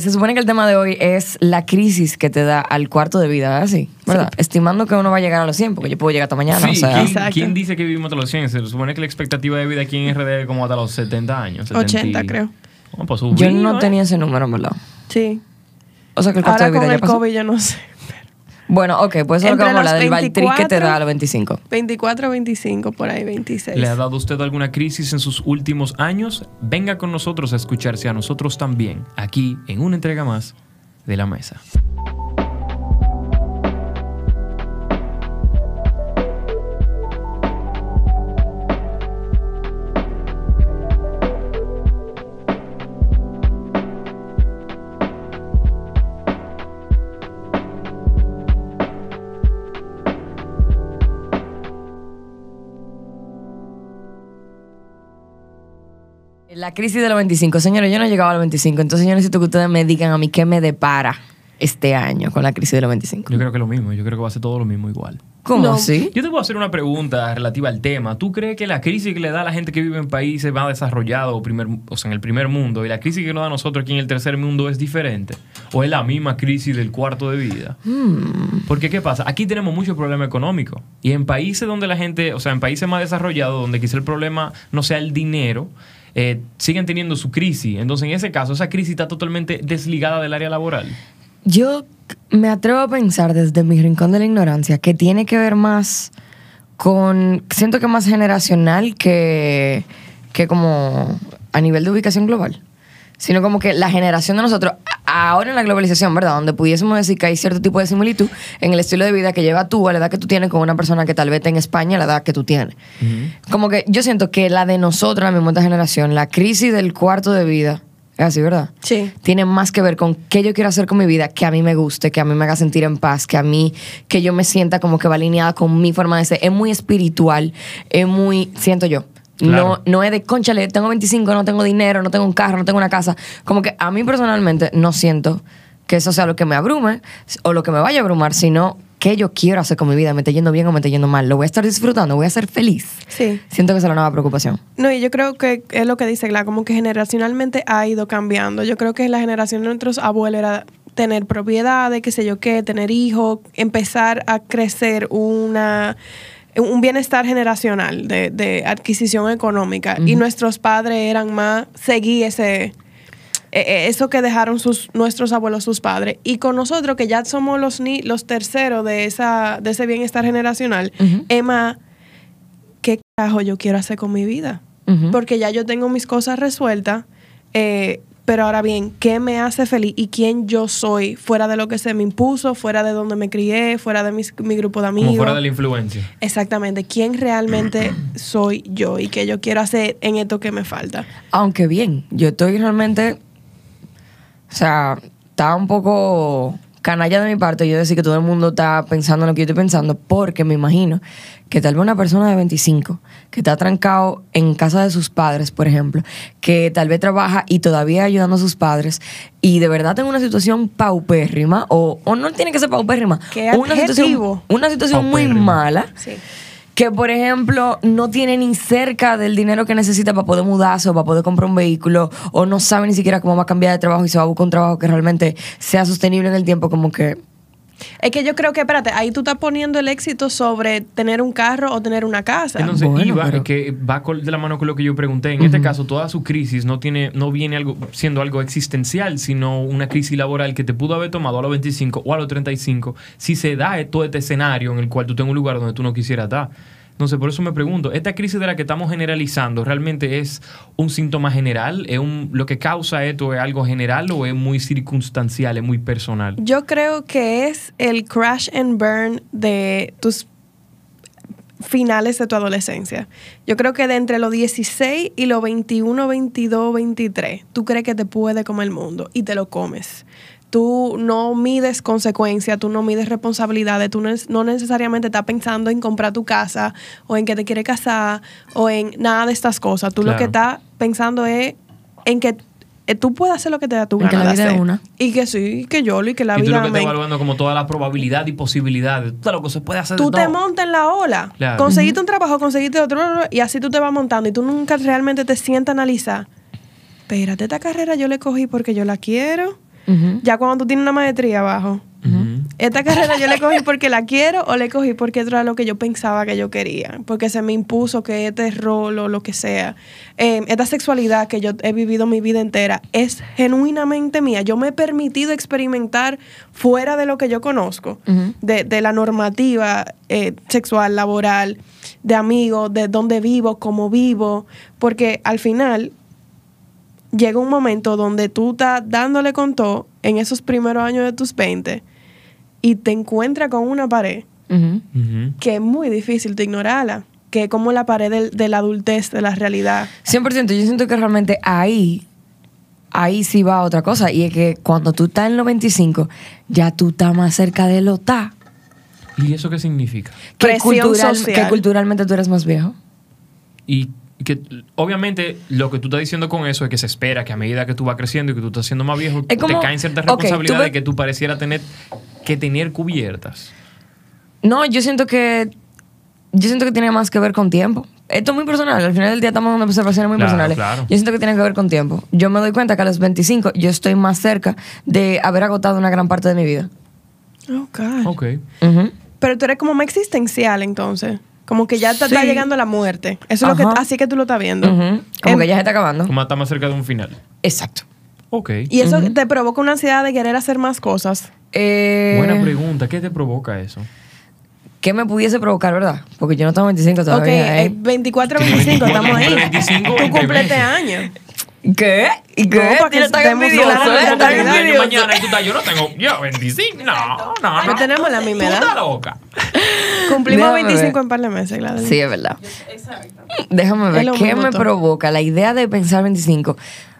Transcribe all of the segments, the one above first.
Se supone que el tema de hoy es la crisis que te da al cuarto de vida, ¿verdad? Sí, ¿verdad? Estimando que uno va a llegar a los 100, porque yo puedo llegar hasta mañana. Sí, o sea, ¿quién, Exacto. quién dice que vivimos hasta los 100? Se supone que la expectativa de vida aquí en RD es como hasta los 70 años. 70 y- 80, creo. Oh, pues yo no ¿eh? tenía ese número, en verdad. Sí. O sea que el cuarto Ahora de vida con ya el pasó. COVID yo no sé. Bueno, ok, pues eso es lo que vamos a hablar del Valtri que te 24, da a los 25. 24, 25, por ahí 26. ¿Le ha dado usted alguna crisis en sus últimos años? Venga con nosotros a escucharse a nosotros también, aquí en una entrega más de la mesa. La crisis de los 25. Señores, yo no he llegado a los 25, entonces yo necesito que ustedes me digan a mí qué me depara este año con la crisis de los 25. Yo creo que lo mismo, yo creo que va a ser todo lo mismo igual. ¿Cómo No. así? Yo te voy a hacer una pregunta relativa al tema. ¿Tú crees que la crisis que le da a la gente que vive en países más desarrollados, o, primer, o sea, en el primer mundo, y la crisis que nos da a nosotros aquí en el tercer mundo es diferente? ¿O es la misma crisis del cuarto de vida? Porque, ¿qué pasa? Aquí tenemos mucho problema económico. Y en países donde la gente, o sea, en países más desarrollados, donde quizá el problema no sea el dinero, eh, siguen teniendo su crisis. Entonces, en ese caso, esa crisis está totalmente desligada del área laboral. Yo me atrevo a pensar desde mi rincón de la ignorancia que tiene que ver más con, siento que más generacional que, que como a nivel de ubicación global. Sino como que la generación de nosotros, ahora en la globalización, ¿verdad? Donde pudiésemos decir que hay cierto tipo de similitud en el estilo de vida que lleva tú a la edad que tú tienes con una persona que tal vez esté en España a la edad que tú tienes. Como que yo siento que la de nosotros, la misma esta generación, la crisis del cuarto de vida, es así, ¿verdad? Sí. tiene más que ver con qué yo quiero hacer con mi vida, que a mí me guste, que a mí me haga sentir en paz, que a mí, que yo me sienta como que va alineada con mi forma de ser. Es muy espiritual, es muy, siento yo. Claro. No, no es de, conchale, tengo 25, no tengo dinero, no tengo un carro, no tengo una casa. Como que a mí personalmente no siento que eso sea lo que me abrume o lo que me vaya a abrumar, sino qué yo quiero hacer con mi vida, me está yendo bien o me está yendo mal. Lo voy a estar disfrutando, voy a ser feliz. Sí. Siento que esa es la nueva preocupación. No, y yo creo que es lo que dice Gla, como que generacionalmente ha ido cambiando. Yo creo que la generación de nuestros abuelos era tener propiedades, qué sé yo qué, tener hijos, empezar a crecer una un bienestar generacional de, de adquisición económica. Y nuestros padres eran más, seguí ese, eh, eh, eso que dejaron sus, nuestros abuelos, sus padres. Y con nosotros, que ya somos los, ni, los terceros de, esa, de ese bienestar generacional, es más, ¿qué carajo yo quiero hacer con mi vida? Porque ya yo tengo mis cosas resueltas. eh, pero ahora bien, ¿qué me hace feliz y quién yo soy fuera de lo que se me impuso, fuera de donde me crié, fuera de mis- mi grupo de amigos? Como fuera de la influencia. Exactamente, quién realmente soy yo y qué yo quiero hacer en esto que me falta. Aunque bien, yo estoy realmente. O sea, está un poco canalla de mi parte yo decir que todo el mundo está pensando en lo que yo estoy pensando, porque me imagino que tal vez una persona de 25 que está trancado en casa de sus padres, por ejemplo, que tal vez trabaja y todavía ayudando a sus padres y de verdad tenga una situación paupérrima, o, o no tiene que ser paupérrima, ¿Qué una situación, una situación muy mala Sí. Que por ejemplo no tiene ni cerca del dinero que necesita para poder mudarse o para poder comprar un vehículo o no sabe ni siquiera cómo va a cambiar de trabajo y se va a buscar un trabajo que realmente sea sostenible en el tiempo como que Es que yo creo que, espérate, ahí tú estás poniendo el éxito sobre tener un carro o tener una casa. Entonces, Bueno, iba, pero- que va de la mano con lo que yo pregunté. En este caso, toda su crisis no tiene, no viene algo, siendo algo existencial, sino una crisis laboral que te pudo haber tomado a los 25 o a los 35 si se da todo este escenario en el cual tú tengas un lugar donde tú no quisieras estar. Entonces, por eso me pregunto, ¿esta crisis de la que estamos generalizando realmente es un síntoma general? ¿Es un, ¿Lo que causa esto es algo general o es muy circunstancial, es muy personal? Yo creo que es el crash and burn de tus finales de tu adolescencia. Yo creo que de entre los 16 y los 21, 22, 23, tú crees que te puede comer el mundo y te lo comes. Tú no mides consecuencias, tú no mides responsabilidades, tú no, es- no necesariamente estás pensando en comprar tu casa o en que te quiere casar o en nada de estas cosas. Tú lo que estás pensando es en que eh, tú puedes hacer lo que te da tu En que la de vida es una. Y que sí, que yo y que la y tú vida lo que estás evaluando como toda la probabilidad y posibilidades. Todo lo que se puede hacer de Tú te montas en la ola. Claro. Conseguiste un trabajo, conseguiste otro, y así tú te vas montando. Y tú nunca realmente te sientas a analizar. Espérate, esta carrera yo la cogí porque yo la quiero. Ya cuando tú tienes una maestría abajo, esta carrera yo la cogí porque la quiero o la cogí porque era lo que yo pensaba que yo quería, porque se me impuso que este rol o lo que sea, eh, esta sexualidad que yo he vivido mi vida entera es genuinamente mía. Yo me he permitido experimentar fuera de lo que yo conozco, de la normativa eh, sexual, laboral, de amigos, de dónde vivo, cómo vivo, porque al final llega un momento donde tú estás dándole con todo en esos primeros años de tus 20 y te encuentras con una pared que es muy difícil de ignorarla, que es como la pared del- de la adultez, de la realidad. 100%. Yo siento que realmente ahí, ahí sí va otra cosa. Y es que cuando tú estás en los 25, ya tú estás más cerca de lo está. ¿Y eso qué significa? Que, cultural- que culturalmente tú eres más viejo. Y que obviamente lo que tú estás diciendo con eso es que se espera que a medida que tú vas creciendo y que tú estás siendo más viejo, Es como- te caen ciertas responsabilidades ves- que tú pareciera tener que tener cubiertas. No, yo siento que. Yo siento que tiene más que ver con tiempo. Esto es muy personal. Al final del día estamos dando observaciones muy Claro, personales. claro. Yo siento que tiene que ver con tiempo. Yo me doy cuenta que a los 25 yo estoy más cerca de haber agotado una gran parte de mi vida. Oh, God. Ok. Pero tú eres como más existencial entonces. Como que ya te está Sí. llegando la muerte. Eso es lo que Ajá. así que tú lo estás viendo. Ujú. Como Em, que ya se está acabando. Como está más cerca de un final. Exacto. Ok. Y eso te provoca una ansiedad de querer hacer más cosas. Eh, Buena pregunta. ¿Qué te provoca eso? ¿Qué me pudiese provocar, verdad? Porque yo no tengo 25 ok, todavía. eh, ¿eh? 24, 25, estamos ahí. 25, Tú 20 cumples este meses. año. ¿Qué? ¿Y qué? No, mañana y tú estás, yo no tengo, yo 25, no, no, no. No tenemos la misma Tú edad. estás loca. Cumplimos Déjame 25 ver. en par de meses, Gladys. Sí, es verdad. Déjame Es ver, ¿qué me todo. provoca? La idea de pensar 25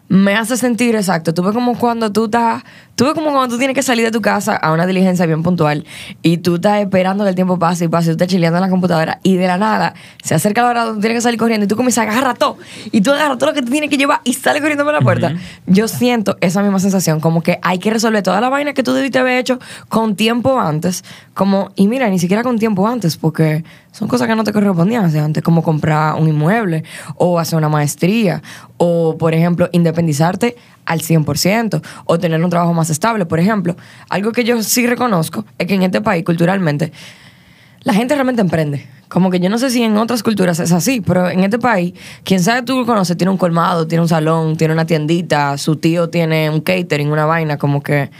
me hace sentir exacto. Tú ves como cuando tú estás, tú ves como cuando tú tienes que salir de tu casa a una diligencia bien puntual y tú estás esperando que el tiempo pase y pase, y tú estás chileando en la computadora y de la nada se acerca la hora donde tienes que salir corriendo y tú comienzas a agarrar todo y tú agarras todo lo que tú tienes que llevar y sales corriendo por la puerta. Yo siento esa misma sensación, como que hay que resolver toda la vaina que tú debiste haber hecho con tiempo antes, como, y mira, ni siquiera con tiempo antes, porque son cosas que no te correspondían hacer antes, como comprar un inmueble o hacer una maestría o, por ejemplo, independizarte al 100% o tener un trabajo más estable, por ejemplo. Algo que yo sí reconozco es que en este país, culturalmente, la gente realmente emprende. Como que yo no sé si en otras culturas es así, pero en este país, quien sabe tú lo conoces, tiene un colmado, tiene un salón, tiene una tiendita, su tío tiene un catering, una vaina, como que,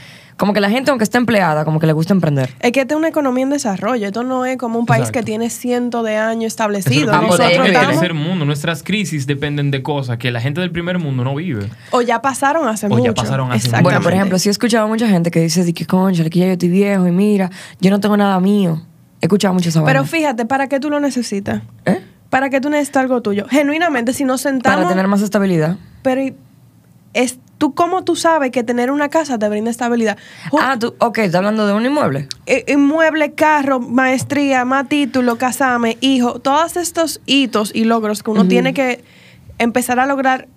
como que la gente, aunque esté empleada, como que le gusta emprender. Es que esta es una economía en desarrollo. Esto no es como un país Exacto. que tiene cientos de años Eso es establecido. ahí el viene. estamos, tercer mundo, nuestras crisis dependen de cosas que la gente del primer mundo no vive. o ya pasaron hace O mucho. ya pasaron hace mucho. Bueno, por ejemplo, sí he escuchado a mucha gente que dice, di que concha, que ya yo estoy viejo y mira, yo no tengo nada mío. He escuchado mucho esa Pero vaina. fíjate, ¿para qué tú lo necesitas? ¿Eh? ¿Para qué tú necesitas algo tuyo? Genuinamente, si nos sentamos... Para tener más estabilidad. Pero y- es, ¿tú cómo tú sabes que tener una casa te brinda estabilidad? Ju- Ah, tú, ok, ¿estás hablando de un inmueble? eh, Inmueble, carro, maestría, más título, casame, hijo, todos estos hitos y logros que uno tiene que empezar a lograr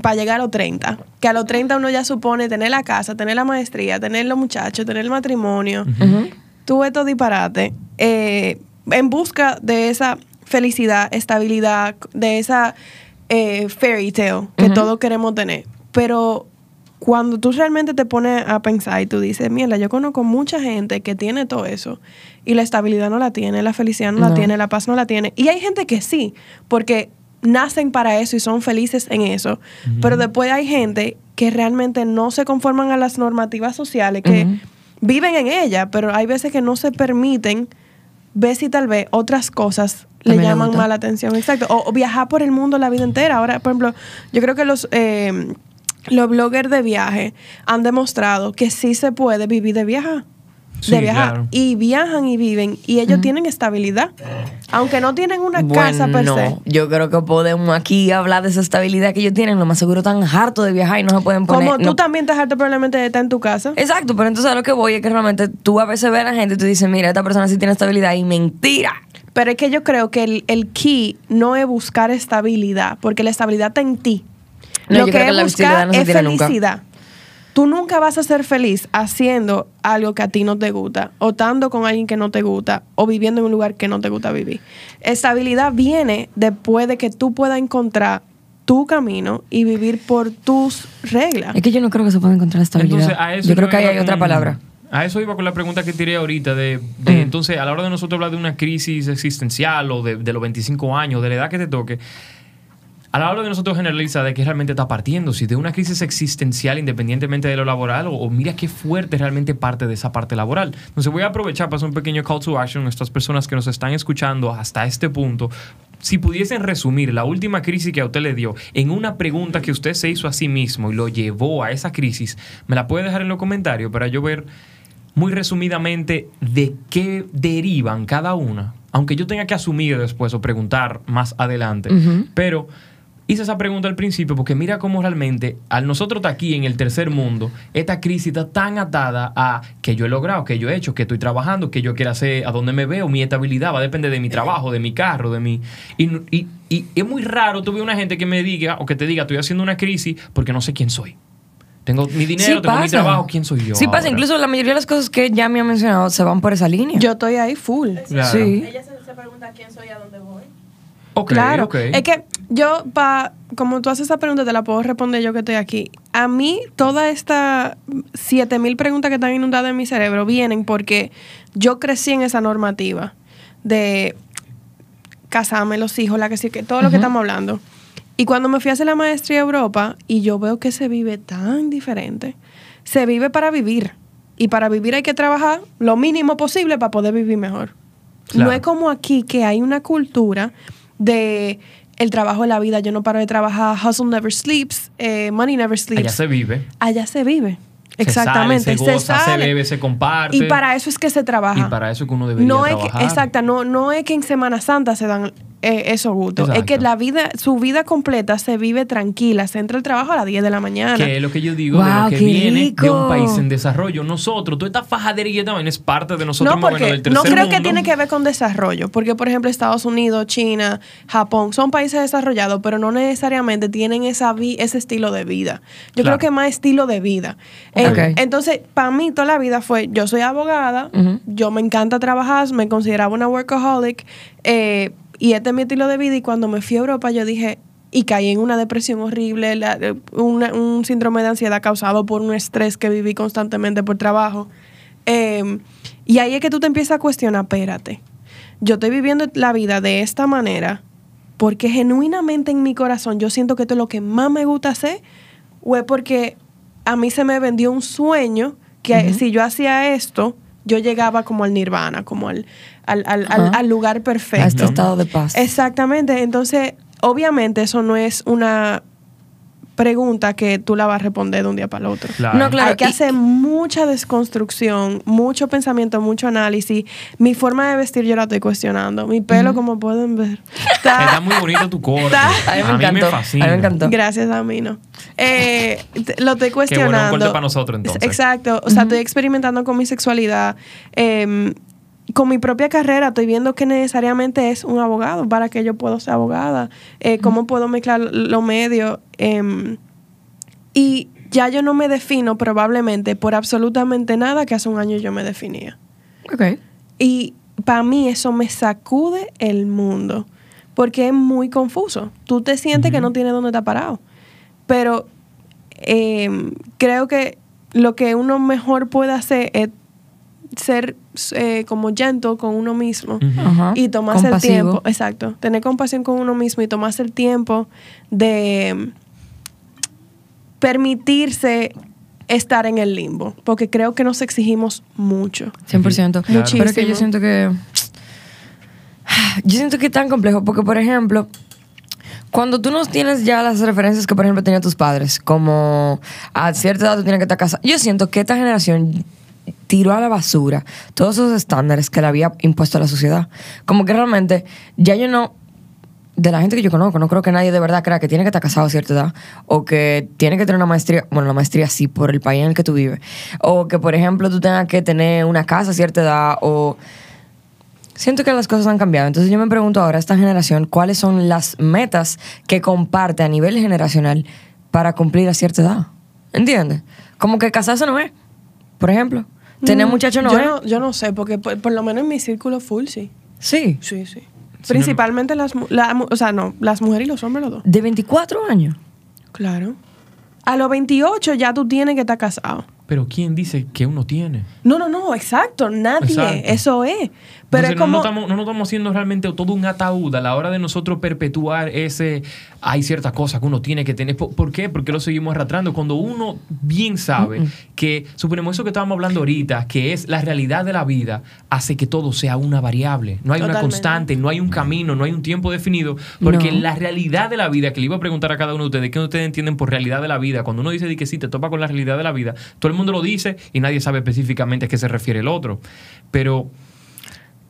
para llegar a los 30. Que a los 30 uno ya supone tener la casa, tener la maestría, tener los muchachos, tener el matrimonio. Tú estos disparates eh, en busca de esa felicidad, estabilidad, de esa eh, fairy tale que todos queremos tener. Pero cuando tú realmente te pones a pensar y tú dices, mierda, yo conozco mucha gente que tiene todo eso y la estabilidad no la tiene, la felicidad no, la tiene, la paz no la tiene. Y hay gente que sí, porque nacen para eso y son felices en eso. Pero después hay gente que realmente no se conforman a las normativas sociales, que viven en ella, pero hay veces que no se permiten ver si tal vez otras cosas le llaman gusta. más la atención. Exacto. O, o viajar por el mundo la vida entera. Ahora, por ejemplo, yo creo que los, eh, los bloggers de viaje han demostrado que sí se puede vivir de viajar. Sí, de viajar. claro. Y viajan y viven. Y ellos tienen estabilidad. Aunque no tienen una casa per se. yo creo que podemos aquí hablar de esa estabilidad que ellos tienen. Lo más seguro están hartos de viajar y no se pueden poner. Como tú no- también estás harto probablemente de estar en tu casa. Exacto, pero entonces a lo que voy es que realmente tú a veces ves a la gente y tú dices, mira, esta persona sí tiene estabilidad y mentira. Pero es que yo creo que el, el key no es buscar estabilidad, porque la estabilidad está en ti. No, Lo yo que creo que es la buscar estabilidad no se es tiene nunca. felicidad. Tú nunca vas a ser feliz haciendo algo que a ti no te gusta, o estando con alguien que no te gusta, o viviendo en un lugar que no te gusta vivir. Estabilidad viene después de que tú puedas encontrar tu camino y vivir por tus reglas. Es que yo no creo que se pueda encontrar estabilidad. Entonces, a eso yo creo que ahí hay otra palabra. A eso iba con la pregunta que tiré ahorita de, de, Mm. entonces a la hora de nosotros hablar de una crisis existencial o de, de los 25 años, de la edad que te toque, a la hora de nosotros generalizar de qué realmente está partiendo, si de una crisis existencial independientemente de lo laboral o, o mira qué fuerte realmente parte de esa parte laboral. Entonces voy a aprovechar para hacer un pequeño call to action a estas personas que nos están escuchando hasta este punto. Si pudiesen resumir la última crisis que a usted le dio en una pregunta que usted se hizo a sí mismo y lo llevó a esa crisis, me la puede dejar en los comentarios para yo ver muy resumidamente de qué derivan cada una. Aunque yo tenga que asumir después o preguntar más adelante. Pero hice esa pregunta al principio porque mira cómo realmente al nosotros estar aquí en el tercer mundo, esta crisis está tan atada a que yo he logrado, que yo he hecho, que estoy trabajando, que yo quiero hacer, a dónde me veo, mi estabilidad va a depender de mi trabajo, de mi carro, de mi... Y, y- y es muy raro tuve una gente que me diga o que te diga, estoy haciendo una crisis porque no sé quién soy. Tengo mi dinero, tengo mi trabajo, ¿quién soy yo? Sí pasa, ahora? incluso la mayoría de las cosas que ya me ha mencionado se van por esa línea. Yo estoy ahí full. Claro. Sí. Ella se, pregunta quién soy, a dónde voy. Ok, claro. Es que yo, pa, como tú haces esa pregunta, te la puedo responder yo que estoy aquí. A mí, todas estas 7000 preguntas que están inundadas en mi cerebro vienen porque yo crecí en esa normativa de casarme, los hijos, la que sí, que todo lo que estamos hablando. Y cuando me fui a hacer la maestría a Europa y yo veo que se vive tan diferente, se vive para vivir. Y para vivir hay que trabajar lo mínimo posible para poder vivir mejor. Claro. No es como aquí que hay una cultura de el trabajo de la vida. Yo no paro de trabajar, hustle never sleeps, eh, money never sleeps. Allá se vive. Allá se vive. Se Exactamente. sale, se goza, se sale. bebe, se comparte. Y para eso es que se trabaja. Y para eso es que uno debería no es que, trabajar. exacta, no, no es que en Semana Santa se dan eh, esos gustos. Es que Exacto. la vida, su vida completa se vive tranquila. Se entra al trabajo a las 10 de la mañana. Que es lo que yo digo de lo que viene de un país en desarrollo. Nosotros, toda esta fajadería también es parte de nosotros No, porque del tercer no creo mundo. que tiene que ver con desarrollo, porque por ejemplo Estados Unidos, China, Japón son países desarrollados, pero no necesariamente tienen esa vi- ese estilo de vida. Yo Claro. creo que más estilo de vida. Eh, entonces, para mí toda la vida fue, yo soy abogada, yo me encanta trabajar, me consideraba una workaholic, eh, y este es mi estilo de vida, y cuando me fui a Europa yo dije, y caí en una depresión horrible, la- una- un síndrome de ansiedad causado por un estrés que viví constantemente por trabajo. Eh, y ahí es que tú te empiezas a cuestionar, espérate, yo estoy viviendo la vida de esta manera porque genuinamente en mi corazón yo siento que esto es lo que más me gusta hacer o es porque a mí se me vendió un sueño que si yo hacía esto, yo llegaba como al nirvana, como al, al, al- al- al lugar a este perfecto. estado de paz. Exactamente. Entonces, obviamente eso no es una pregunta que tú la vas a responder de un día para el otro. Claro. No, claro. Hay que hacer mucha desconstrucción, mucho pensamiento, mucho análisis. Mi forma de vestir yo la estoy cuestionando. Mi pelo, como pueden ver, Está está... muy bonito tu corte. Está- A mí me encantó. fascina. A mí me encantó. Gracias, Damino. Eh, te- lo estoy Qué bueno, un cuestionando. corte para nosotros, entonces. Exacto. O sea, estoy experimentando con mi sexualidad. eh, con mi propia carrera estoy viendo que necesariamente es un abogado para que yo pueda ser abogada. Eh, cómo puedo mezclar los medios. eh, y ya yo no me defino probablemente por absolutamente nada que hace un año yo me definía. Ok. Y para mí eso me sacude el mundo, porque es muy confuso. Tú te sientes que no tienes dónde estar parado. Pero eh, creo que lo que uno mejor puede hacer es ser eh, como gentle con uno mismo y tomarse el tiempo, exacto, tener compasión con uno mismo y tomarse el tiempo de permitirse estar en el limbo, porque creo que nos exigimos mucho. 100%. Claro. Pero es que yo Muchísimo. siento que. Yo siento que es tan complejo porque, por ejemplo, cuando tú no tienes ya las referencias que, por ejemplo, tenían tus padres, como a cierta edad tú tienes que estar casado, yo siento que esta generación tiró a la basura todos esos estándares que le había impuesto la sociedad. Como que realmente ya yo no de la gente que yo conozco, no creo que nadie de verdad crea que tiene que estar casado a cierta edad o que tiene que tener una maestría, bueno, la maestría sí, por el país en el que tú vives, o que, por ejemplo, tú tengas que tener una casa a cierta edad, o... Siento que las cosas han cambiado. Entonces yo me pregunto ahora, esta generación, ¿cuáles son las metas que comparte a nivel generacional para cumplir a cierta edad? ¿Entiendes? Como que casarse no es, por ejemplo. Tener Mm, muchachos no yo es. No, yo no sé, porque por, por lo menos en mi círculo full sí. Sí. Sí, sí. Principalmente las, la o sea, no, las mujeres y los hombres los dos. De 24 años. Claro. A los 28 ya tú tienes que estar casado. Pero ¿quién dice que uno tiene? No, no, no, exacto, nadie. Exacto. Eso es. Pero Entonces, es como. no, nos estamos, no estamos haciendo realmente todo un ataúd a la hora de nosotros perpetuar ese. Hay ciertas cosas que uno tiene que tener. ¿Por, qué? Porque lo seguimos arrastrando. Cuando uno bien sabe que, suponemos eso que estábamos hablando ahorita, que es la realidad de la vida, hace que todo sea una variable. No hay una constante, no hay un camino, no hay un tiempo definido. Porque No. la realidad de la vida, que le iba a preguntar a cada uno de ustedes, ¿qué ustedes entienden por realidad de la vida? Cuando uno dice de que sí, te topa con la realidad de la vida, todo el mundo lo dice y nadie sabe específicamente a qué se refiere el otro. Pero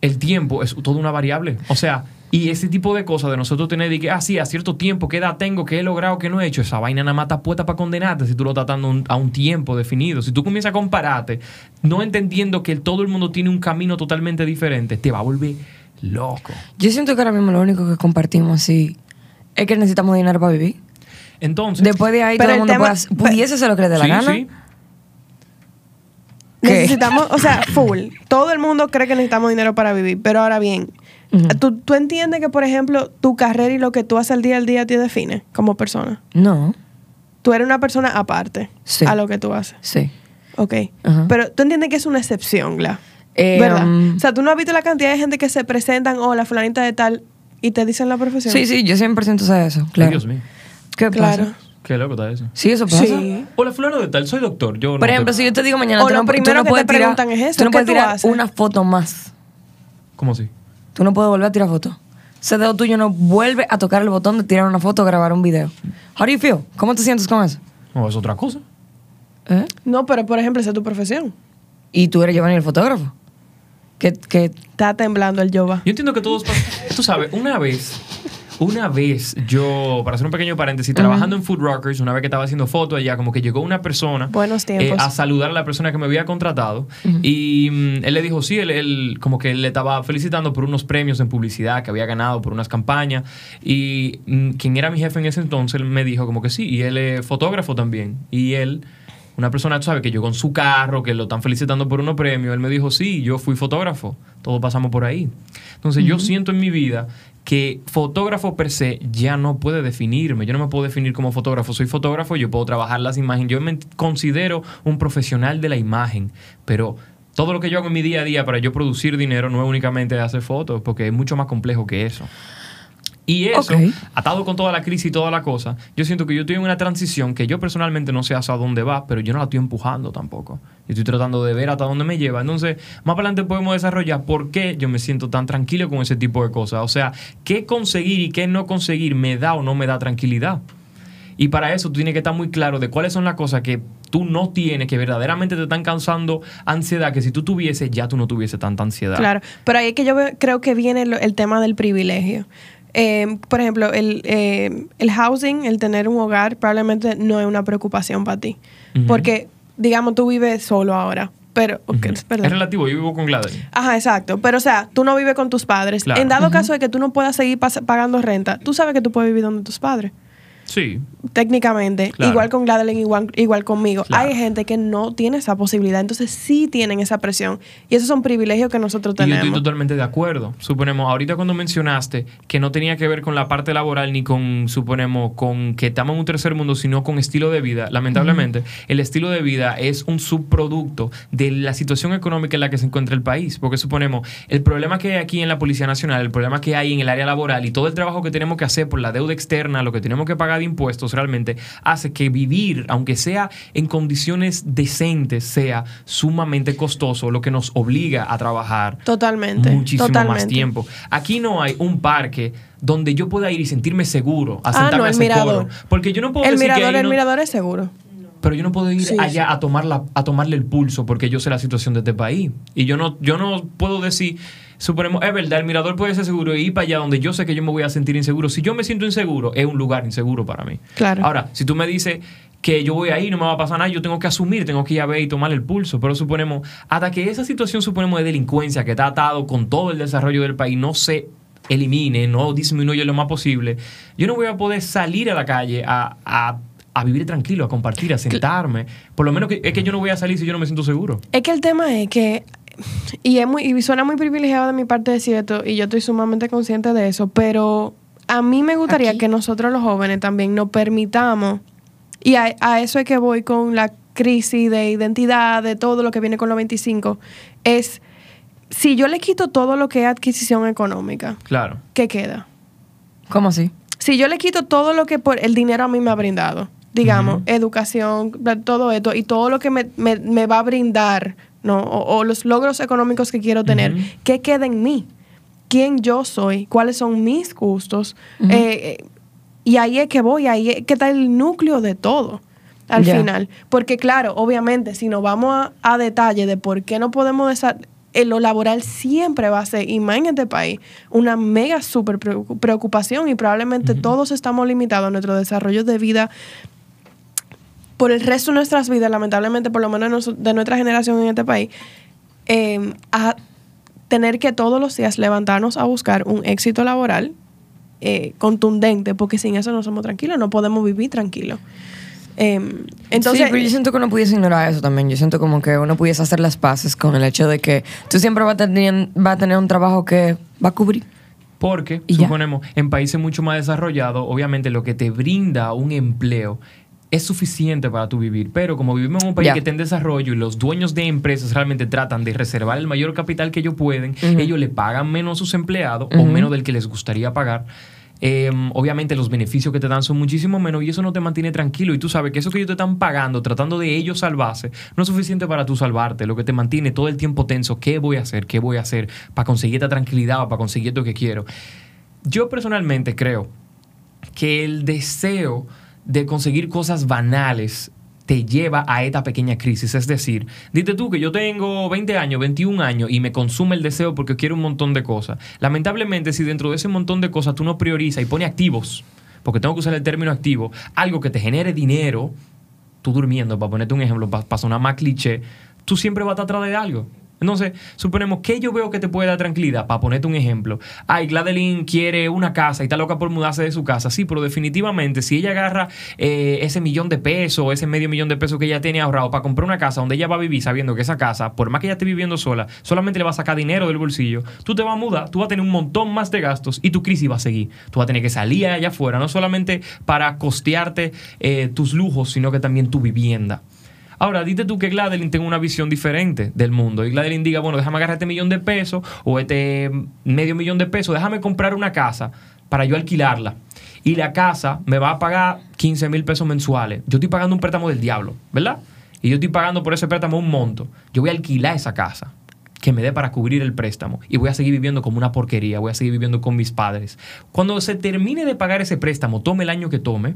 el tiempo es toda una variable. O sea, y ese tipo de cosas de nosotros tener de que, ah, sí, a cierto tiempo, qué edad tengo, qué he logrado, qué no he hecho, esa vaina nada más está puesta para condenarte si tú lo estás dando un- a un tiempo definido. Si tú comienzas a compararte, no entendiendo que todo el mundo tiene un camino totalmente diferente, te va a volver loco. Yo siento que ahora mismo lo único que compartimos así es que necesitamos dinero para vivir. Entonces, Después de ahí Pero todo el el mundo tema- puede pudiese hacer lo que le dé la sí, gana. sí, ¿Qué? Necesitamos, o sea, full. Todo el mundo cree que necesitamos dinero para vivir. Pero ahora bien. ¿tú, tú entiendes que, por ejemplo, tu carrera y lo que tú haces al día al día te define como persona. No, Tú eres una persona aparte Sí. a lo que tú haces. sí. Ok. Pero tú entiendes que es una excepción, Gla. Eh, ¿Verdad? um, o sea, tú no has visto la cantidad de gente que se presentan, o la fulanita de tal, y te dicen la profesión. Sí, sí, yo 100% sé eso. Claro. Dios mío. ¿Qué Claro. pasa? Qué loco está eso. Sí, eso pasa. Sí. Hola, fulano de tal, soy doctor. Yo no Por te- ejemplo, si yo te digo mañana, O tú lo no, tú primero no que te puedes tirar, preguntan es eso, tú no ¿qué puedes tú tirar haces? una foto más. ¿Cómo así? Tú no puedes volver a tirar fotos. Ese dedo tuyo no vuelve a tocar el botón de tirar una foto o grabar un video. How do you feel? ¿Cómo te sientes con eso? No, es otra cosa. ¿Eh? No, pero por ejemplo, esa es tu profesión. Y tú eres Giovanni el fotógrafo. Que, que Está temblando el Jova. Yo entiendo que todos pasan. Tú sabes, una vez, una vez yo, para hacer un pequeño paréntesis, trabajando en Food Rockers, una vez que estaba haciendo fotos allá, como que llegó una persona eh, a saludar a la persona que me había contratado. Y mm, él le dijo, sí, él, él como que le estaba felicitando por unos premios en publicidad que había ganado por unas campañas. Y mm, quien era mi jefe en ese entonces él me dijo como que sí, y él es fotógrafo también. Y él... Una persona, tú sabes, que llegó en su carro, que lo están felicitando por unos premios. Él me dijo, sí, yo fui fotógrafo. Todos pasamos por ahí. Entonces, yo siento en mi vida que fotógrafo per se ya no puede definirme. Yo no me puedo definir como fotógrafo. Soy fotógrafo, yo puedo trabajar las imágenes. Yo me considero un profesional de la imagen, pero todo lo que yo hago en mi día a día para yo producir dinero no es únicamente hacer fotos, porque es mucho más complejo que eso. Y eso, atado con toda la crisis y toda la cosa, yo siento que yo estoy en una transición que yo personalmente no sé hasta dónde va, pero yo no la estoy empujando tampoco. Yo estoy tratando de ver hasta dónde me lleva. Entonces, más para adelante podemos desarrollar por qué yo me siento tan tranquilo con ese tipo de cosas. O sea, qué conseguir y qué no conseguir me da o no me da tranquilidad. Y para eso tú tienes que estar muy claro de cuáles son las cosas que tú no tienes, que verdaderamente te están causando ansiedad, que si tú tuvieses, ya tú no tuviese tanta ansiedad. Claro, pero ahí es que yo creo que viene el tema del privilegio. Eh, por ejemplo, el, eh, el housing, el tener un hogar, probablemente no es una preocupación para ti. Porque, digamos, tú vives solo ahora. Pero. Es relativo, yo vivo con Gladys. Ajá, exacto. Pero, o sea, tú no vives con tus padres. Claro. En dado caso de que tú no puedas seguir pagando renta, tú sabes que tú puedes vivir donde tus padres. Sí. Técnicamente, Claro. igual con Gladeline, igual, igual conmigo. Claro. Hay gente que no tiene esa posibilidad, entonces sí tienen esa presión. Y esos son privilegios que nosotros Y yo tenemos. estoy totalmente de acuerdo. Suponemos, ahorita cuando mencionaste que no tenía que ver con la parte laboral ni con, suponemos, con que estamos en un tercer mundo, sino con estilo de vida. Lamentablemente, el estilo de vida es un subproducto de la situación económica en la que se encuentra el país. Porque suponemos, el problema que hay aquí en la Policía Nacional, el problema que hay en el área laboral y todo el trabajo que tenemos que hacer por la deuda externa, lo que tenemos que pagar de impuestos, realmente hace que vivir, aunque sea en condiciones decentes, sea sumamente costoso, lo que nos obliga a trabajar Totalmente. muchísimo totalmente. más tiempo. Aquí no hay un parque donde yo pueda ir y sentirme seguro, a Ah, sentarme no, a el ese mirador. coro. Porque yo no puedo El decir mirador, el no- mirador es seguro. pero yo no puedo ir Sí, allá sí. a tomarla, a tomarle el pulso porque yo sé la situación de este país. Y yo no, yo no puedo decir, suponemos, es verdad, el mirador puede ser seguro y ir para allá donde yo sé que yo me voy a sentir inseguro. Si yo me siento inseguro, es un lugar inseguro para mí. Claro. Ahora, si tú me dices que yo voy ahí, no me va a pasar nada, yo tengo que asumir, tengo que ir a ver y tomarle el pulso. Pero suponemos, hasta que esa situación, suponemos, de delincuencia que está atado con todo el desarrollo del país, no se elimine, no disminuye lo más posible, yo no voy a poder salir a la calle a, a- a vivir tranquilo, a compartir, a sentarme. Por lo menos que, es que yo no voy a salir si yo no me siento seguro. Es que el tema es que y, es muy, y suena muy privilegiado de mi parte decir esto, y yo estoy sumamente consciente de eso, pero a mí me gustaría Aquí. que nosotros los jóvenes también nos permitamos, y a, a eso es que voy con la crisis de identidad, de todo lo que viene con los 25, es si yo le quito todo lo que es adquisición económica, Claro. ¿qué queda? ¿Cómo así? Si yo le quito todo lo que por el dinero a mí me ha brindado, digamos, educación, todo esto, y todo lo que me, me- me va a brindar, ¿no? O, o los logros económicos que quiero tener, Ujú. ¿qué queda en mí? ¿Quién yo soy? ¿Cuáles son mis gustos? Eh, eh, y ahí es que voy, ahí es que está el núcleo de todo. Al final. Porque claro, obviamente, si nos vamos a, a detalle de por qué no podemos desa- eh, lo laboral siempre va a ser, y más en este país, una mega super preocu- preocupación y probablemente todos estamos limitados a nuestro desarrollo de vida por el resto de nuestras vidas, lamentablemente, por lo menos nos- de nuestra generación en este país, eh, a tener que todos los días levantarnos a buscar un éxito laboral eh, contundente, porque sin eso no somos tranquilos, no podemos vivir tranquilos. Eh, entonces, sí, pero yo siento que uno pudiese ignorar eso también. Yo siento como que uno pudiese hacer las paces con el hecho de que tú siempre vas a tener, va a tener un trabajo que va a cubrir. Porque, Y ya. suponemos, en países mucho más desarrollados, obviamente lo que te brinda un empleo es suficiente para tu vivir. Pero como vivimos en un país que está en desarrollo y los dueños de empresas realmente tratan de reservar el mayor capital que ellos pueden, ellos le pagan menos a sus empleados o menos del que les gustaría pagar. Eh, obviamente los beneficios que te dan son muchísimo menos y eso no te mantiene tranquilo. Y tú sabes que eso que ellos te están pagando tratando de ellos salvarse no es suficiente para tú salvarte. Lo que te mantiene todo el tiempo tenso qué voy a hacer qué voy a hacer para conseguir esta tranquilidad o para conseguir esto que quiero. Yo personalmente creo que el deseo de conseguir cosas banales te lleva a esta pequeña crisis. Es decir, dite tú que yo tengo 20 años, 21 años y me consume el deseo porque quiero un montón de cosas. Lamentablemente, si dentro de ese montón de cosas tú no priorizas y pones activos, porque tengo que usar el término activo, algo que te genere dinero, tú durmiendo, para ponerte un ejemplo, para sonar más cliché, tú siempre vas a estar atrás de algo. Entonces, suponemos que yo veo que te puede dar tranquilidad, para ponerte un ejemplo. Ay, Gladeline quiere una casa y está loca por mudarse de su casa. Sí, pero definitivamente, si ella agarra eh, ese millón de pesos, ese medio millón de pesos que ella tiene ahorrado para comprar una casa donde ella va a vivir, sabiendo que esa casa, por más que ella esté viviendo sola, solamente le va a sacar dinero del bolsillo, tú te vas a mudar, tú vas a tener un montón más de gastos y tu crisis va a seguir. Tú vas a tener que salir allá afuera, no solamente para costearte eh, tus lujos, sino que también tu vivienda. Ahora, dite tú que Gladeline tenga una visión diferente del mundo y Gladeline diga, bueno, déjame agarrar este millón de pesos o este medio millón de pesos, déjame comprar una casa para yo alquilarla. Y la casa me va a pagar 15 mil pesos mensuales. Yo estoy pagando un préstamo del diablo, ¿verdad? Y yo estoy pagando por ese préstamo un monto. Yo voy a alquilar esa casa que me dé para cubrir el préstamo y voy a seguir viviendo como una porquería, voy a seguir viviendo con mis padres. Cuando se termine de pagar ese préstamo, tome el año que tome,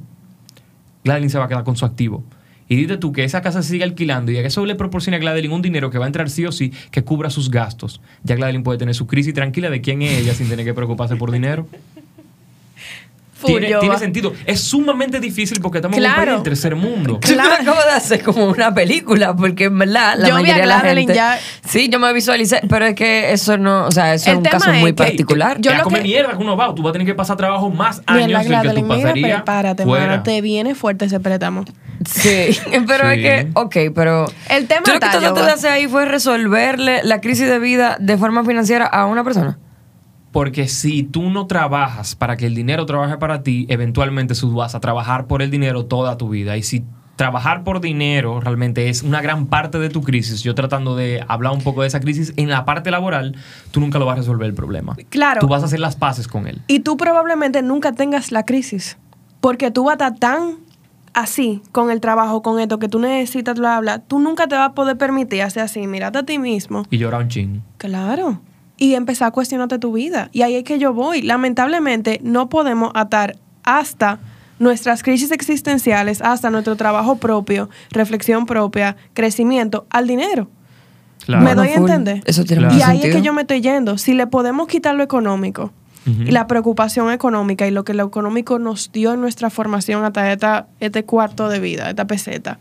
Gladeline se va a quedar con su activo. Y dite tú que esa casa se sigue alquilando y que eso le proporciona a Gladeline un dinero que va a entrar sí o sí que cubra sus gastos. Ya Gladeline puede tener su crisis tranquila de quién es ella sin tener que preocuparse por dinero. Tiene, sentido. Es sumamente difícil porque estamos en un Claro. país del tercer mundo. Lo acabas de hacer como una película, porque en verdad la Yo vi a mayoría de la gente... ya- Sí, yo me visualicé, pero es que eso no, o sea, eso El es un caso es muy que- particular. Yo lo come que- mierda que uno va. Tú vas a tener que pasar trabajo más Mira, años del que tú mira, pasarías prepárate, fuera. mano, te viene fuerte ese préstamo. Sí, pero Sí. es que, ok, pero... El tema ¿Tú lo que trataste de hacer ahí fue resolverle la crisis de vida de forma financiera a una persona? Porque si tú no trabajas para que el dinero trabaje para ti, eventualmente tú vas a trabajar por el dinero toda tu vida. Y si trabajar por dinero realmente es una gran parte de tu crisis, yo tratando de hablar un poco de esa crisis, en la parte laboral, tú nunca lo vas a resolver el problema. Claro. Tú vas a hacer las paces con él. Y tú probablemente nunca tengas la crisis. Porque tú vas a estar tan así con el trabajo, con esto que tú necesitas, bla, bla. Tú nunca te vas a poder permitir hacer así. Mírate a ti mismo. Y llorar un ching. Claro. Y empezar a cuestionarte tu vida. Y ahí es que yo voy. Lamentablemente, no podemos atar hasta nuestras crisis existenciales, hasta nuestro trabajo propio, reflexión propia, crecimiento, al dinero. Claro. Me doy a entender. Eso tiene Claro. Y ahí es que yo me estoy yendo. Si le podemos quitar lo económico y la preocupación económica y lo que lo económico nos dio en nuestra formación hasta esta, este cuarto de vida, esta peseta,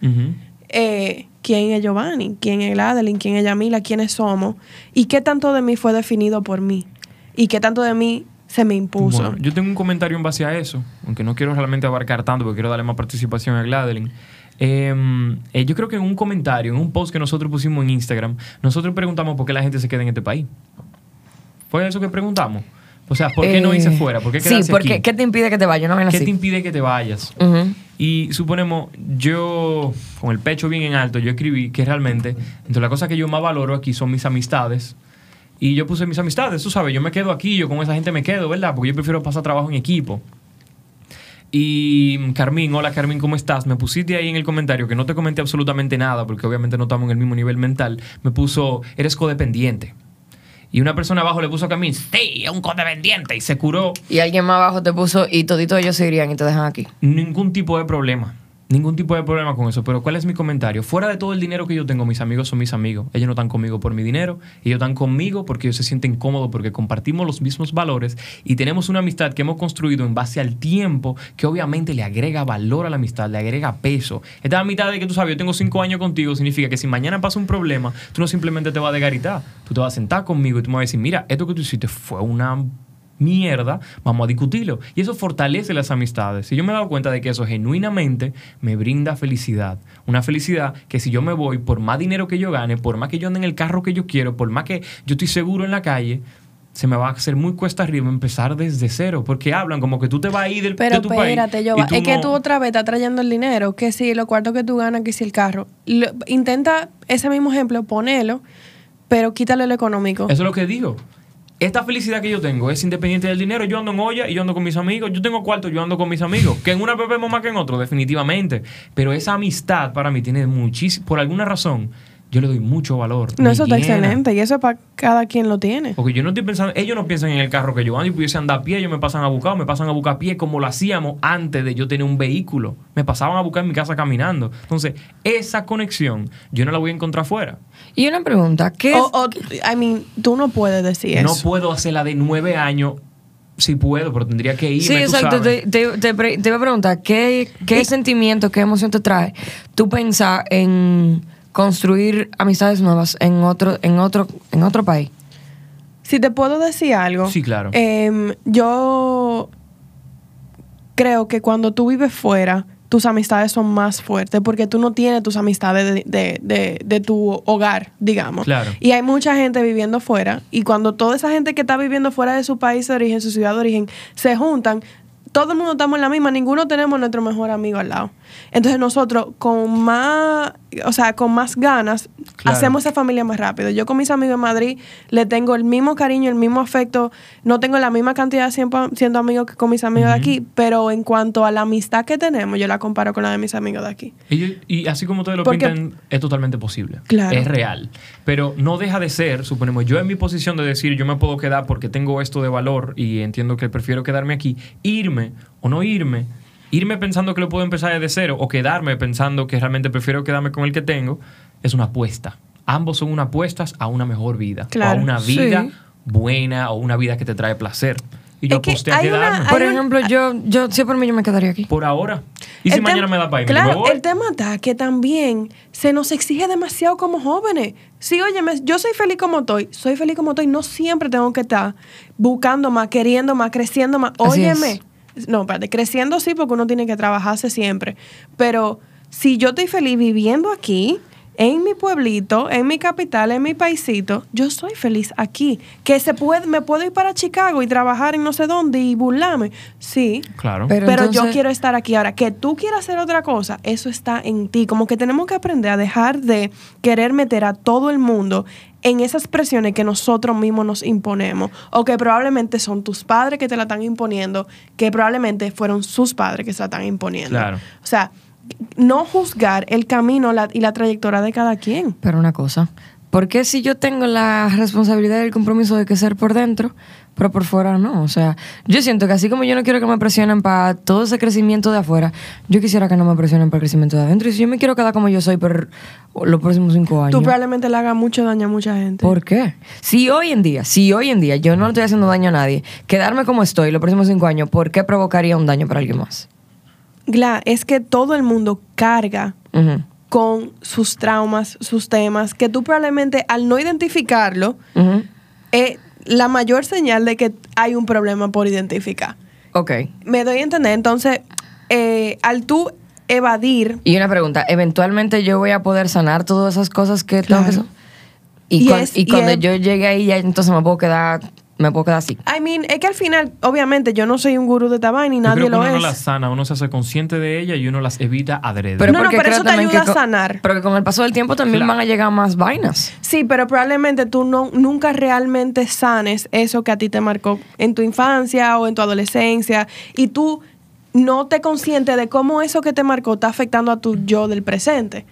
eh, quién es Giovanni, quién es Adeline, quién es Yamila, quiénes somos y qué tanto de mí fue definido por mí y qué tanto de mí se me impuso. Bueno, yo tengo un comentario en base a eso, aunque no quiero realmente abarcar tanto porque quiero darle más participación a Gladeline. em, eh, yo creo que en un comentario, en un post que nosotros pusimos en Instagram, nosotros preguntamos por qué la gente se queda en este país. ¿Fue eso que preguntamos? O sea, ¿por qué no irse Eh, fuera? ¿Por qué Sí, porque aquí? ¿qué te impide que te vayas? No ¿Qué así. te impide que te vayas? Ujú. Y suponemos, yo con el pecho bien en alto, yo escribí que realmente entre las cosas que yo más valoro aquí son mis amistades. Y yo puse mis amistades, tú sabes, yo me quedo aquí, yo con esa gente me quedo, ¿verdad? Porque yo prefiero pasar trabajo en equipo. Y Carmín, hola Carmín, ¿cómo estás? Me pusiste ahí en el comentario que no te comenté absolutamente nada, porque obviamente no estamos en el mismo nivel mental. Me puso, eres codependiente. Y una persona abajo le puso a Carmín, sí, es un codependiente. Y se curó Y alguien más abajo te puso y todito ellos se irían y te dejan aquí. Ningún tipo de problema. Ningún tipo de problema con eso. Pero ¿cuál es mi comentario? Fuera de todo el dinero que yo tengo, mis amigos son mis amigos. Ellos no están conmigo por mi dinero. Ellos están conmigo porque ellos se sienten cómodos, porque compartimos los mismos valores y tenemos una amistad que hemos construido en base al tiempo que obviamente le agrega valor a la amistad, le agrega peso. Esta amistad de que tú sabes, yo tengo cinco años contigo, significa que si mañana pasa un problema, tú no simplemente te vas a degaritar. Tú te vas a sentar conmigo y tú me vas a decir, mira, esto que tú hiciste fue una mierda, vamos a discutirlo. Y eso fortalece las amistades. Y yo me he dado cuenta de que eso genuinamente me brinda felicidad. Una felicidad que si yo me voy, por más dinero que yo gane, por más que yo ande en el carro que yo quiero, por más que yo estoy seguro en la calle, se me va a hacer muy cuesta arriba empezar desde cero. Porque hablan como que tú te vas a ir del, Pero de tu país. espérate, yo y es que tú otra vez estás trayendo el dinero, que si lo cuarto que tú ganas, que si el carro. Lo- intenta ese mismo ejemplo, ponelo, pero quítale lo económico. Eso es lo que digo. Esta felicidad que yo tengo es independiente del dinero. Yo ando en olla y yo ando con mis amigos. Yo tengo cuarto, yo ando con mis amigos. Que en una bebemos más que en otro, definitivamente. Pero esa amistad para mí tiene muchísimo. Por alguna razón, yo le doy mucho valor. no, eso está llena. excelente y eso es para cada quien lo tiene. Porque yo no estoy pensando, ellos no piensan en el carro que yo ando y pudiese andar a pie, ellos me pasan a buscar, o me pasan a buscar a pie como lo hacíamos antes de yo tener un vehículo. Me pasaban a buscar en mi casa caminando. Entonces, esa conexión yo no la voy a encontrar fuera. Y una pregunta, ¿qué es? O, o, I mean, tú no puedes decir No eso. puedo hacerla de nueve años. Si puedo, pero tendría que irme. Sí, tú exacto. sabes. Te, te, te iba a preguntar, ¿qué, qué sentimiento, qué emoción te trae tú pensar en construir amistades nuevas en otro, en otro, en otro país? Si te puedo decir algo. Sí, claro. em, yo creo que cuando tú vives fuera, tus amistades son más fuertes porque tú no tienes tus amistades de, de- de- de tu hogar, digamos. Claro. Y hay mucha gente viviendo fuera y cuando toda esa gente que está viviendo fuera de su país de origen, su ciudad de origen, se juntan, todo el mundo estamos en la misma, ninguno tenemos nuestro mejor amigo al lado. Entonces nosotros con más, o sea, con más ganas, Claro. hacemos esa familia más rápido. Yo con mis amigos en Madrid le tengo el mismo cariño, el mismo afecto, no tengo la misma cantidad siempre siendo amigos que con mis amigos de aquí, pero en cuanto a la amistad que tenemos, yo la comparo con la de mis amigos de aquí. Y, y así como ustedes lo Porque- pintan, es totalmente posible. Claro. Es real. Pero no deja de ser, suponemos, yo en mi posición de decir yo me puedo quedar porque tengo esto de valor y entiendo que prefiero quedarme aquí, irme o no irme, irme pensando que lo puedo empezar desde cero o quedarme pensando que realmente prefiero quedarme con el que tengo, es una apuesta. Ambos son unas apuestas a una mejor vida. Claro. O a una Sí. vida buena o una vida que te trae placer. Y yo Es que aposté a una- quedarme. hay Por un- ejemplo, yo, yo, si es por mí, yo me quedaría aquí. por ahora. Y si El mañana me da para irme, Claro, yo me voy. el tema está que también se nos exige demasiado como jóvenes. Sí, oye, yo soy feliz como estoy, soy feliz como estoy, no siempre tengo que estar buscando más, queriendo más, creciendo más. Así Óyeme. No, espérate, creciendo sí, porque uno tiene que trabajarse siempre. Pero si yo estoy feliz viviendo aquí, en mi pueblito, en mi capital, en mi paisito, yo estoy feliz aquí. Que se puede, me puedo ir para Chicago y trabajar en no sé dónde y burlarme. Sí, Claro. Pero pero, yo quiero estar aquí. Ahora, que tú quieras hacer otra cosa, eso está en ti. Como que tenemos que aprender a dejar de querer meter a todo el mundo en esas presiones que nosotros mismos nos imponemos. O que probablemente son tus padres que te la están imponiendo, que probablemente fueron sus padres que se la están imponiendo. Claro. O sea, no juzgar el camino la- y la trayectoria de cada quien. Pero una cosa, ¿por qué si yo tengo la responsabilidad y el compromiso de que ser por dentro, pero por fuera no? O sea, yo siento que así como yo no quiero que me presionen para todo ese crecimiento de afuera, yo quisiera que no me presionen para el crecimiento de adentro. Y si yo me quiero quedar como yo soy por los próximos cinco años. Tú probablemente le hagas mucho daño a mucha gente. ¿Por qué? Si hoy en día, si hoy en día yo no le estoy haciendo daño a nadie, quedarme como estoy los próximos cinco años, ¿por qué provocaría un daño para alguien más? Gla, es que todo el mundo carga con sus traumas, sus temas, que tú probablemente al no identificarlo, es la mayor señal de que hay un problema por identificar. Ok. Me doy a entender, entonces, eh, al tú evadir. Y una pregunta, ¿eventualmente yo voy a poder sanar todas esas cosas que tengo que Claro. hacer? Y, Y es- y y cuando es- yo llegue ahí, ya entonces me puedo quedar, me puedo quedar así. I mean, es que al final, obviamente, yo no soy un gurú de esta vaina y Yo nadie creo que lo uno no es. las sana, uno se hace consciente de ella y uno las evita adrede. No, no, porque pero eso te también ayuda a sanar. Pero que con el paso del tiempo también Claro. van a llegar más vainas. Sí, pero probablemente tú no, nunca realmente sanes eso que a ti te marcó en tu infancia o en tu adolescencia y tú no te consciente de cómo eso que te marcó está afectando a tu yo del presente.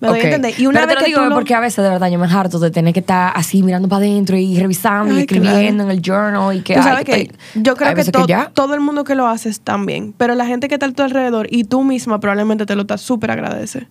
¿Me doy Ok. a entender? Y una Pero vez te lo que digo tú lo- porque a veces de verdad yo me harto de tener que estar así mirando para adentro y revisando y Ay, escribiendo claro. en el journal y que Tú ay, sabes que te- yo creo que, to- todo el mundo que lo hace están bien, pero la gente que está a tu alrededor y tú misma probablemente te lo estás súper agradece.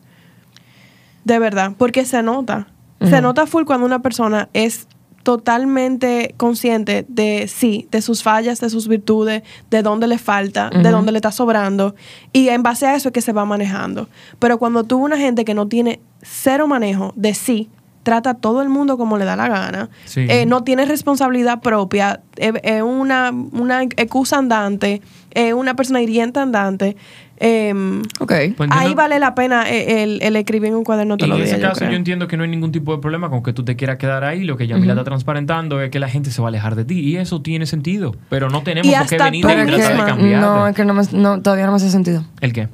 De verdad, porque se nota. Se nota full cuando una persona es totalmente consciente de sí, de sus fallas, de sus virtudes, de dónde le falta, de dónde le está sobrando. Y en base a eso es que se va manejando. Pero cuando tú una gente que no tiene cero manejo de sí, trata a todo el mundo como le da la gana, Sí. eh, no tiene responsabilidad propia, es es una, una excusa andante, es una persona hiriente andante. Em, Ok. Pues ahí vale la pena eh, el, el escribir en un cuaderno todos en ese caso yo entiendo que no hay ningún tipo de problema con que tú te quieras quedar ahí. Lo que Yamila está transparentando es que la gente se va a alejar de ti. Y eso tiene sentido. Pero no tenemos Y por qué venir y tratar de que, cambiarte. no, es que no me- no, todavía no me hace sentido. ¿El qué? O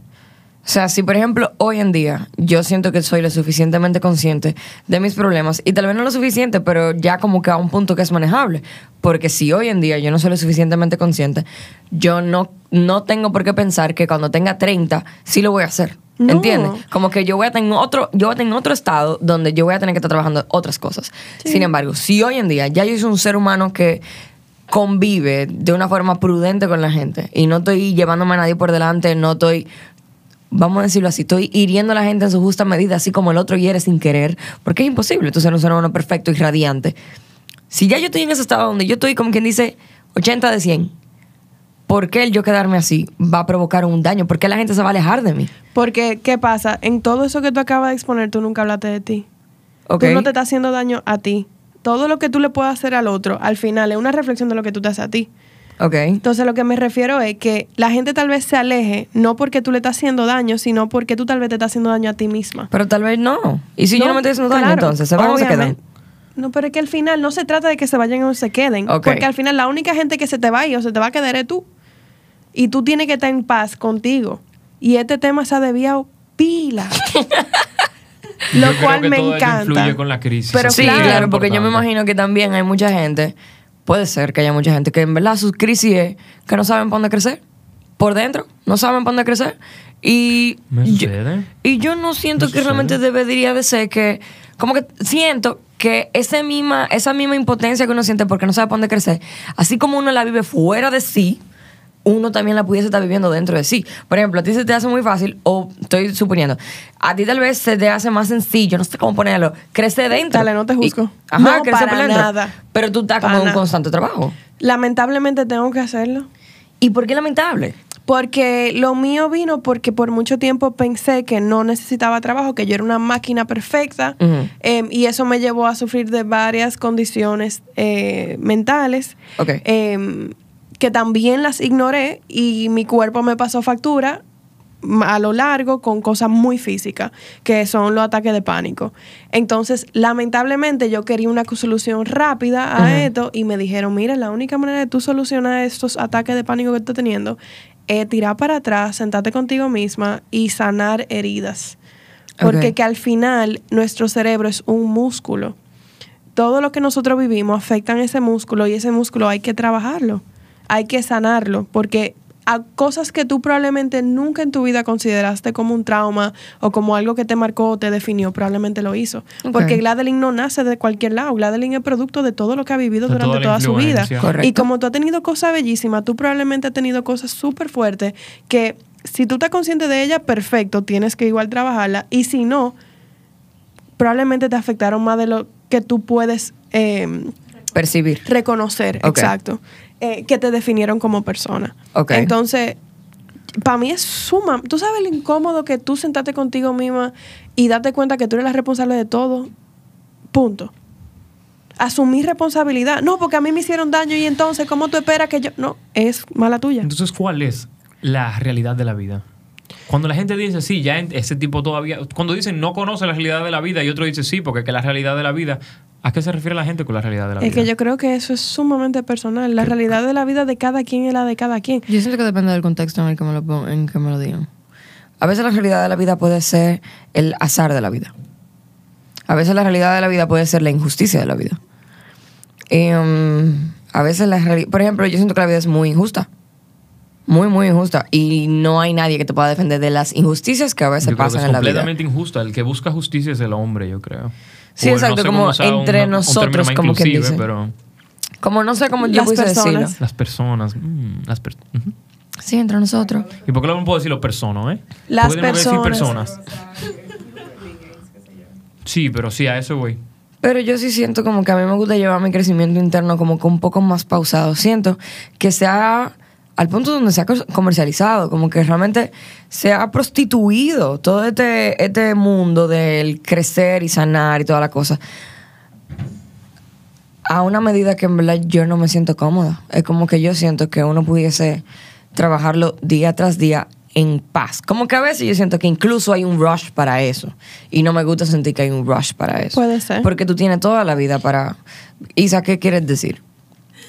sea, si por ejemplo hoy en día yo siento que soy lo suficientemente consciente de mis problemas, y tal vez no lo suficiente, pero ya como que a un punto que es manejable, porque si hoy en día yo no soy lo suficientemente consciente, yo no, no tengo por qué pensar que cuando tenga 30 sí lo voy a hacer. No. ¿Entiendes? Como que yo voy a tener otro, yo voy a tener otro estado donde yo voy a tener que estar trabajando otras cosas. Sin embargo, si hoy en día ya yo soy un ser humano que convive de una forma prudente con la gente y no estoy llevándome a nadie por delante, no estoy vamos a decirlo así, estoy hiriendo a la gente en su justa medida, así como el otro hiere sin querer, porque es imposible tú ser un ser humano perfecto y radiante. Si ya yo estoy en ese estado donde yo estoy como quien dice 80 de 100, ¿por qué el yo quedarme así va a provocar un daño? ¿Por qué la gente se va a alejar de mí? Porque, ¿qué pasa? En todo eso que tú acabas de exponer, tú nunca hablaste de ti. Tú no te estás haciendo daño a ti. Todo lo que tú le puedas hacer al otro, al final, es una reflexión de lo que tú te haces a ti. Ok. Entonces, lo que me refiero es que la gente tal vez se aleje, no porque tú le estás haciendo daño, sino porque tú tal vez te estás haciendo daño a ti misma. Pero tal vez no. Y si yo no me estoy haciendo daño, entonces, ¿se van o se quedan? No, pero es que al final no se trata de que se vayan o se queden. Ok. Porque al final la única gente que se te va a ir o se te va a quedar es tú. Y tú tienes que estar en paz contigo. Y este tema se ha desviado pila. Lo Yo creo cual que me todo encanta. influye con la crisis. Pero sí, claro. claro, porque yo me imagino que también hay mucha gente, puede ser que haya mucha gente que en verdad sus crisis es que no saben para dónde crecer. Por dentro, no saben para dónde crecer. Y ¿Me yo, y yo no siento ¿Me que realmente debería de ser que, como que siento que esa misma, esa misma impotencia que uno siente porque no sabe para dónde crecer, así como uno la vive fuera de sí, uno también la pudiese estar viviendo dentro de sí. Por ejemplo, a ti se te hace muy fácil, o estoy suponiendo, a ti tal vez se te hace más sencillo, no sé cómo ponerlo, crecer dentro. Dale, no te juzgo. Y- ajá, No, crecer para dentro. nada. Pero tú estás como en un constante trabajo. Lamentablemente tengo que hacerlo. ¿Y por qué lamentable? Porque lo mío vino porque por mucho tiempo pensé que no necesitaba trabajo, que yo era una máquina perfecta. Eh, y eso me llevó a sufrir de varias condiciones eh, mentales. Ok. eh, que también las ignoré y mi cuerpo me pasó factura a lo largo con cosas muy físicas, que son los ataques de pánico. Entonces, lamentablemente, yo quería una solución rápida a esto y me dijeron, mira, la única manera de tú solucionar estos ataques de pánico que estás teniendo es tirar para atrás, sentarte contigo misma y sanar heridas. Porque que al final nuestro cerebro es un músculo. Todo lo que nosotros vivimos afecta ese músculo y ese músculo hay que trabajarlo, hay que sanarlo, porque a cosas que tú probablemente nunca en tu vida consideraste como un trauma o como algo que te marcó o te definió, probablemente lo hizo. Porque Gladeline no nace de cualquier lado, Gladeline es producto de todo lo que ha vivido De durante toda su vida. Correcto. Y como tú has tenido cosas bellísimas, tú probablemente has tenido cosas súper fuertes que si tú estás consciente de ella, perfecto, tienes que igual trabajarla. Y si no, probablemente te afectaron más de lo que tú puedes eh, Percibir. reconocer, exacto, eh, que te definieron como persona. Ok. Entonces, para mí es suma. ¿Tú sabes lo incómodo que tú sentarte contigo misma y darte cuenta que tú eres la responsable de todo? Punto. Asumir responsabilidad. No, porque a mí me hicieron daño y entonces, ¿cómo tú esperas que yo.? No, es mala tuya. Entonces, ¿cuál es la realidad de la vida? Cuando la gente dice sí, ya ese tipo todavía. Cuando dicen no conoce la realidad de la vida y otro dice sí, porque es que la realidad de la vida. ¿A qué se refiere la gente con la realidad de la Es vida? que yo creo que eso es sumamente personal. La realidad de la vida de cada quien es la de cada quien. Yo siento que depende del contexto en el que me lo, en que me lo digan. A veces la realidad de la vida puede ser el azar de la vida. A veces la realidad de la vida puede ser la injusticia de la vida. Y, um, a veces la realidad... Por ejemplo, yo siento que la vida es muy injusta. Muy, muy injusta. Y no hay nadie que te pueda defender de las injusticias que a veces Yo creo que pasan es en la vida. completamente injusta. El que busca justicia es el hombre, yo creo. Sí, O exacto, sé como entre un nosotros, como quien dice. Pero Como no sé cómo yo Las pudiese personas. decirlo. las personas. mm, las per- ujú. Sí, entre nosotros. ¿Y por qué no puedo decir los personas, eh? Las ¿Por qué tenemos que decir personas. personas? Sí, pero sí, a eso voy. Pero yo sí siento como que a mí me gusta llevar mi crecimiento interno como que un poco más pausado. Siento que sea al punto donde se ha co- comercializado, como que realmente se ha prostituido todo este, este mundo del crecer y sanar y toda la cosa. A una medida que en verdad yo no me siento cómoda. Es como que yo siento que uno pudiese trabajarlo día tras día en paz. Como que a veces yo siento que incluso hay un rush para eso. Y no me gusta sentir que hay un rush para eso. Puede ser. Porque tú tienes toda la vida para... Isa, ¿qué quieres decir?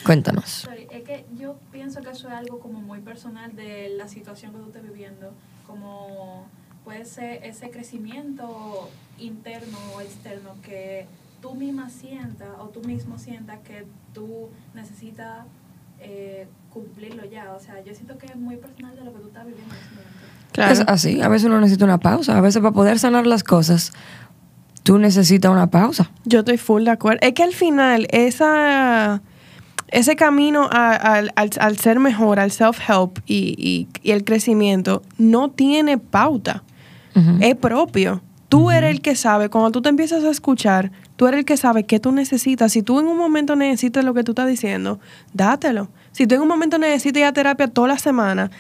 Cuéntanos. Sorry, es que yo pienso que eso es algo como muy personal de la situación que tú estés viviendo, como puede ser ese crecimiento interno o externo que tú misma sientas o tú mismo sientas que tú necesitas eh, cumplirlo ya. O sea, yo siento que es muy personal de lo que tú estás viviendo en ese momento. Claro. Es así. A veces uno necesita una pausa. A veces para poder sanar las cosas, tú necesitas una pausa. Yo estoy full de acuerdo. Es que al final, esa, ese camino a- al, al- al ser mejor, al self-help y, y- y el crecimiento, no tiene pauta. Es propio. Tú eres el que sabe, cuando tú te empiezas a escuchar, tú eres el que sabe qué tú necesitas. Si tú en un momento necesitas lo que tú estás diciendo, dátelo. Si tú en un momento necesitas ir a terapia toda la semana,